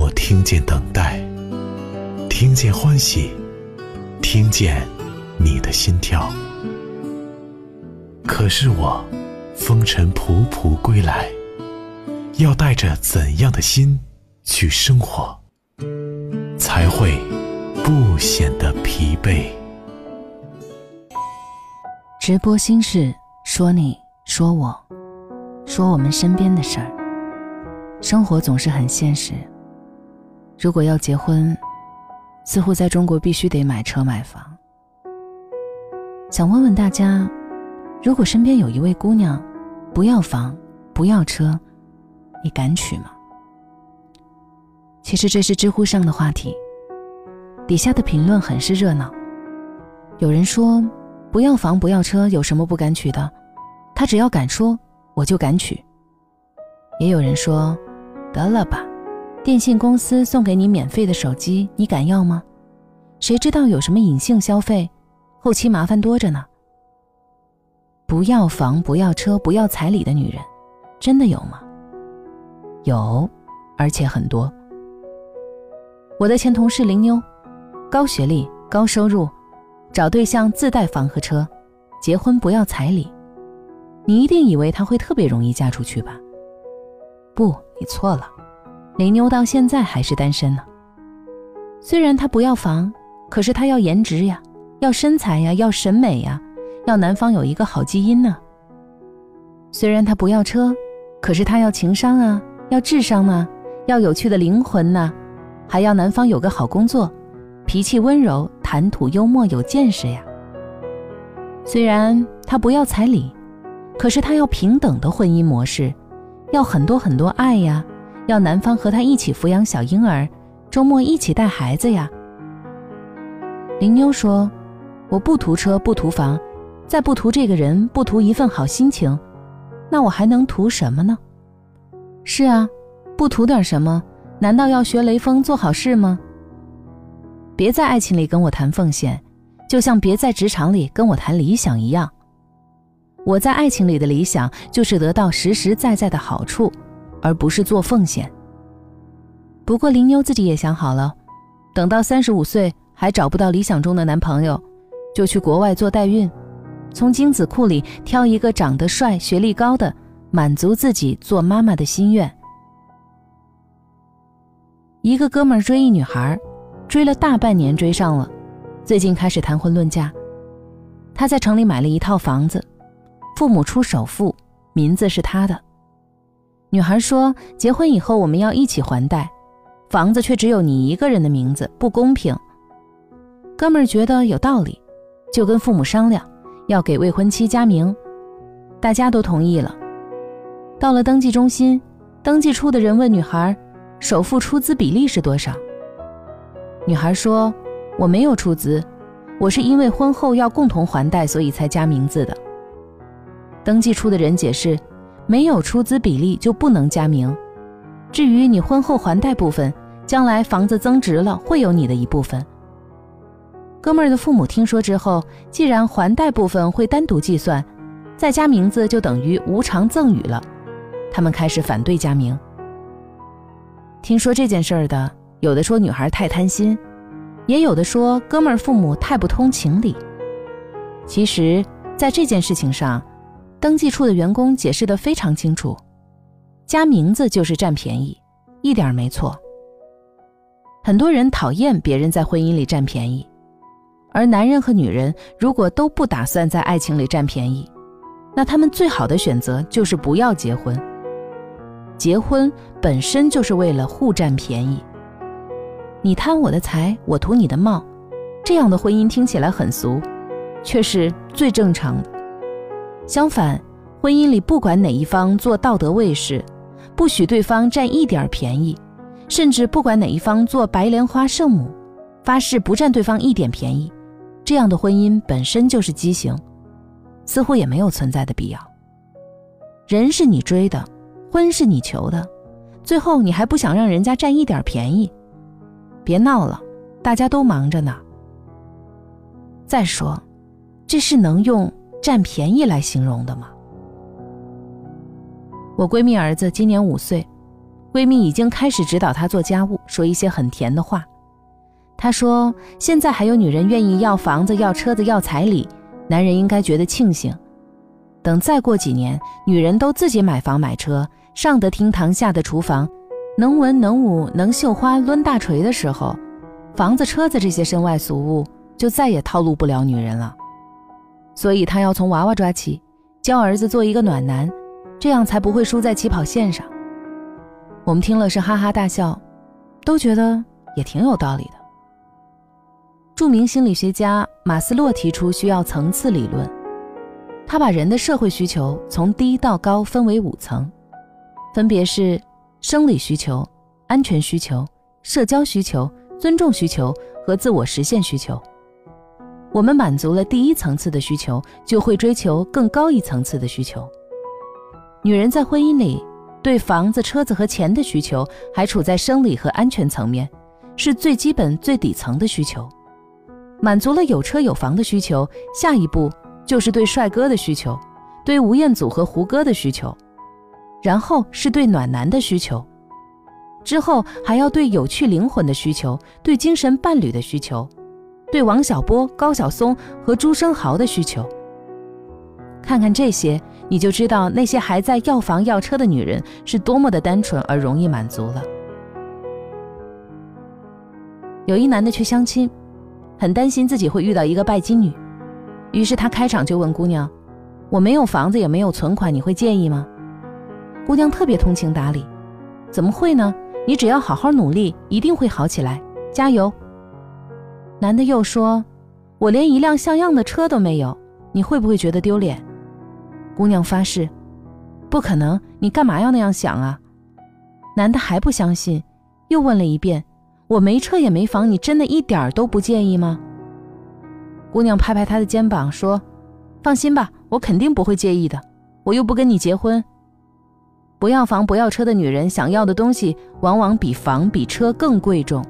我听见等待，听见欢喜，听见你的心跳。可是我风尘仆仆归来，要带着怎样的心去生活，才会不显得疲惫？直播心事，说你，说我，说我们身边的事儿。生活总是很现实。如果要结婚，似乎在中国必须得买车买房。想问问大家，如果身边有一位姑娘，不要房，不要车，你敢娶吗？其实这是知乎上的话题，底下的评论很是热闹。有人说，不要房不要车有什么不敢娶的？他只要敢说，我就敢娶。也有人说，得了吧。电信公司送给你免费的手机，你敢要吗？谁知道有什么隐性消费，后期麻烦多着呢。不要房，不要车，不要彩礼的女人，真的有吗？有，而且很多。我的前同事林妞，高学历、高收入，找对象自带房和车，结婚不要彩礼。你一定以为她会特别容易嫁出去吧？不，你错了。林妞到现在还是单身呢。虽然她不要房，可是她要颜值呀，要身材呀，要审美呀，要男方有一个好基因呢。虽然她不要车，可是她要情商啊，要智商呢，要有趣的灵魂呢，还要男方有个好工作，脾气温柔，谈吐幽默，有见识呀。虽然她不要彩礼，可是她要平等的婚姻模式，要很多很多爱呀。要男方和她一起抚养小婴儿，周末一起带孩子呀。林妞说：“我不图车，不图房，再不图这个人，不图一份好心情，那我还能图什么呢？”是啊，不图点什么，难道要学雷锋做好事吗？别在爱情里跟我谈奉献，就像别在职场里跟我谈理想一样。我在爱情里的理想就是得到实实在在的好处。而不是做奉献。不过林妞自己也想好了，等到三十五岁还找不到理想中的男朋友，就去国外做代孕，从精子库里挑一个长得帅、学历高的，满足自己做妈妈的心愿。一个哥们儿追一女孩，追了大半年，追上了，最近开始谈婚论嫁。他在城里买了一套房子，父母出首付，名字是他的。女孩说：“结婚以后我们要一起还贷，房子却只有你一个人的名字，不公平。”哥们儿觉得有道理，就跟父母商量，要给未婚妻加名。大家都同意了。到了登记中心，登记处的人问女孩：“首付出资比例是多少？”女孩说：“我没有出资，我是因为婚后要共同还贷，所以才加名字的。”登记处的人解释。没有出资比例就不能加名。至于你婚后还贷部分，将来房子增值了会有你的一部分。哥们儿的父母听说之后，既然还贷部分会单独计算，再加名字就等于无偿赠与了，他们开始反对加名。听说这件事儿的，有的说女孩太贪心，也有的说哥们儿父母太不通情理。其实，在这件事情上。登记处的员工解释得非常清楚，加名字就是占便宜，一点没错。很多人讨厌别人在婚姻里占便宜，而男人和女人如果都不打算在爱情里占便宜，那他们最好的选择就是不要结婚。结婚本身就是为了互占便宜，你贪我的财，我图你的貌，这样的婚姻听起来很俗，却是最正常的。相反，婚姻里不管哪一方做道德卫士，不许对方占一点便宜，甚至不管哪一方做白莲花圣母，发誓不占对方一点便宜，这样的婚姻本身就是畸形，似乎也没有存在的必要。人是你追的，婚是你求的，最后你还不想让人家占一点便宜？别闹了，大家都忙着呢。再说，这是能用占便宜来形容的吗？我闺蜜儿子今年五岁，闺蜜已经开始指导他做家务，说一些很甜的话。她说：“现在还有女人愿意要房子、要车子、要彩礼，男人应该觉得庆幸。等再过几年，女人都自己买房买车，上得厅堂，下得厨房，能文能武，能绣花、抡大锤的时候，房子、车子这些身外俗物就再也套路不了女人了。所以他要从娃娃抓起，教儿子做一个暖男。”这样才不会输在起跑线上。我们听了是哈哈大笑，都觉得也挺有道理的。著名心理学家马斯洛提出需要层次理论，他把人的社会需求从低到高分为五层，分别是生理需求、安全需求、社交需求、尊重需求和自我实现需求。我们满足了第一层次的需求，就会追求更高一层次的需求。女人在婚姻里对房子、车子和钱的需求还处在生理和安全层面，是最基本、最底层的需求。满足了有车有房的需求，下一步就是对帅哥的需求，对吴彦祖和胡歌的需求，然后是对暖男的需求，之后还要对有趣灵魂的需求，对精神伴侣的需求，对王小波、高晓松和朱生豪的需求。看看这些。你就知道那些还在要房要车的女人是多么的单纯而容易满足了。有一男的去相亲，很担心自己会遇到一个拜金女，于是他开场就问姑娘：“我没有房子也没有存款，你会介意吗？”姑娘特别通情达理：“怎么会呢？你只要好好努力，一定会好起来，加油。”男的又说：“我连一辆像样的车都没有，你会不会觉得丢脸？”姑娘发誓：“不可能，你干嘛要那样想啊？”男的还不相信，又问了一遍：“我没车也没房，你真的一点儿都不介意吗？”姑娘拍拍他的肩膀说：“放心吧，我肯定不会介意的。我又不跟你结婚。不要房不要车的女人，想要的东西往往比房比车更贵重。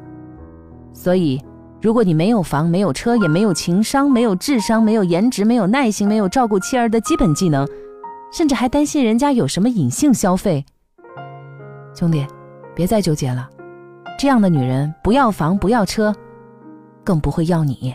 所以。”如果你没有房、没有车、也没有情商、没有智商、没有颜值、没有耐心、没有照顾妻儿的基本技能，甚至还担心人家有什么隐性消费，兄弟，别再纠结了。这样的女人不要房、不要车，更不会要你。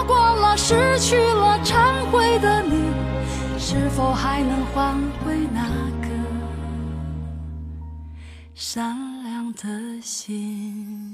否还能换回那个善良的心？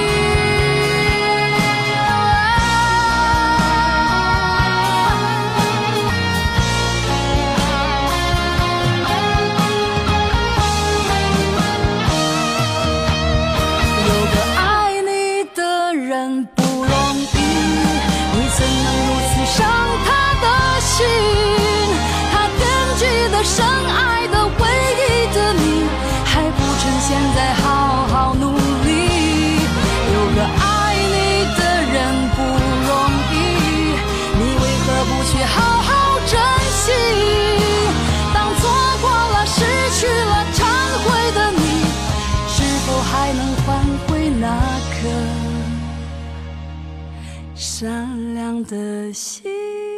善良的心？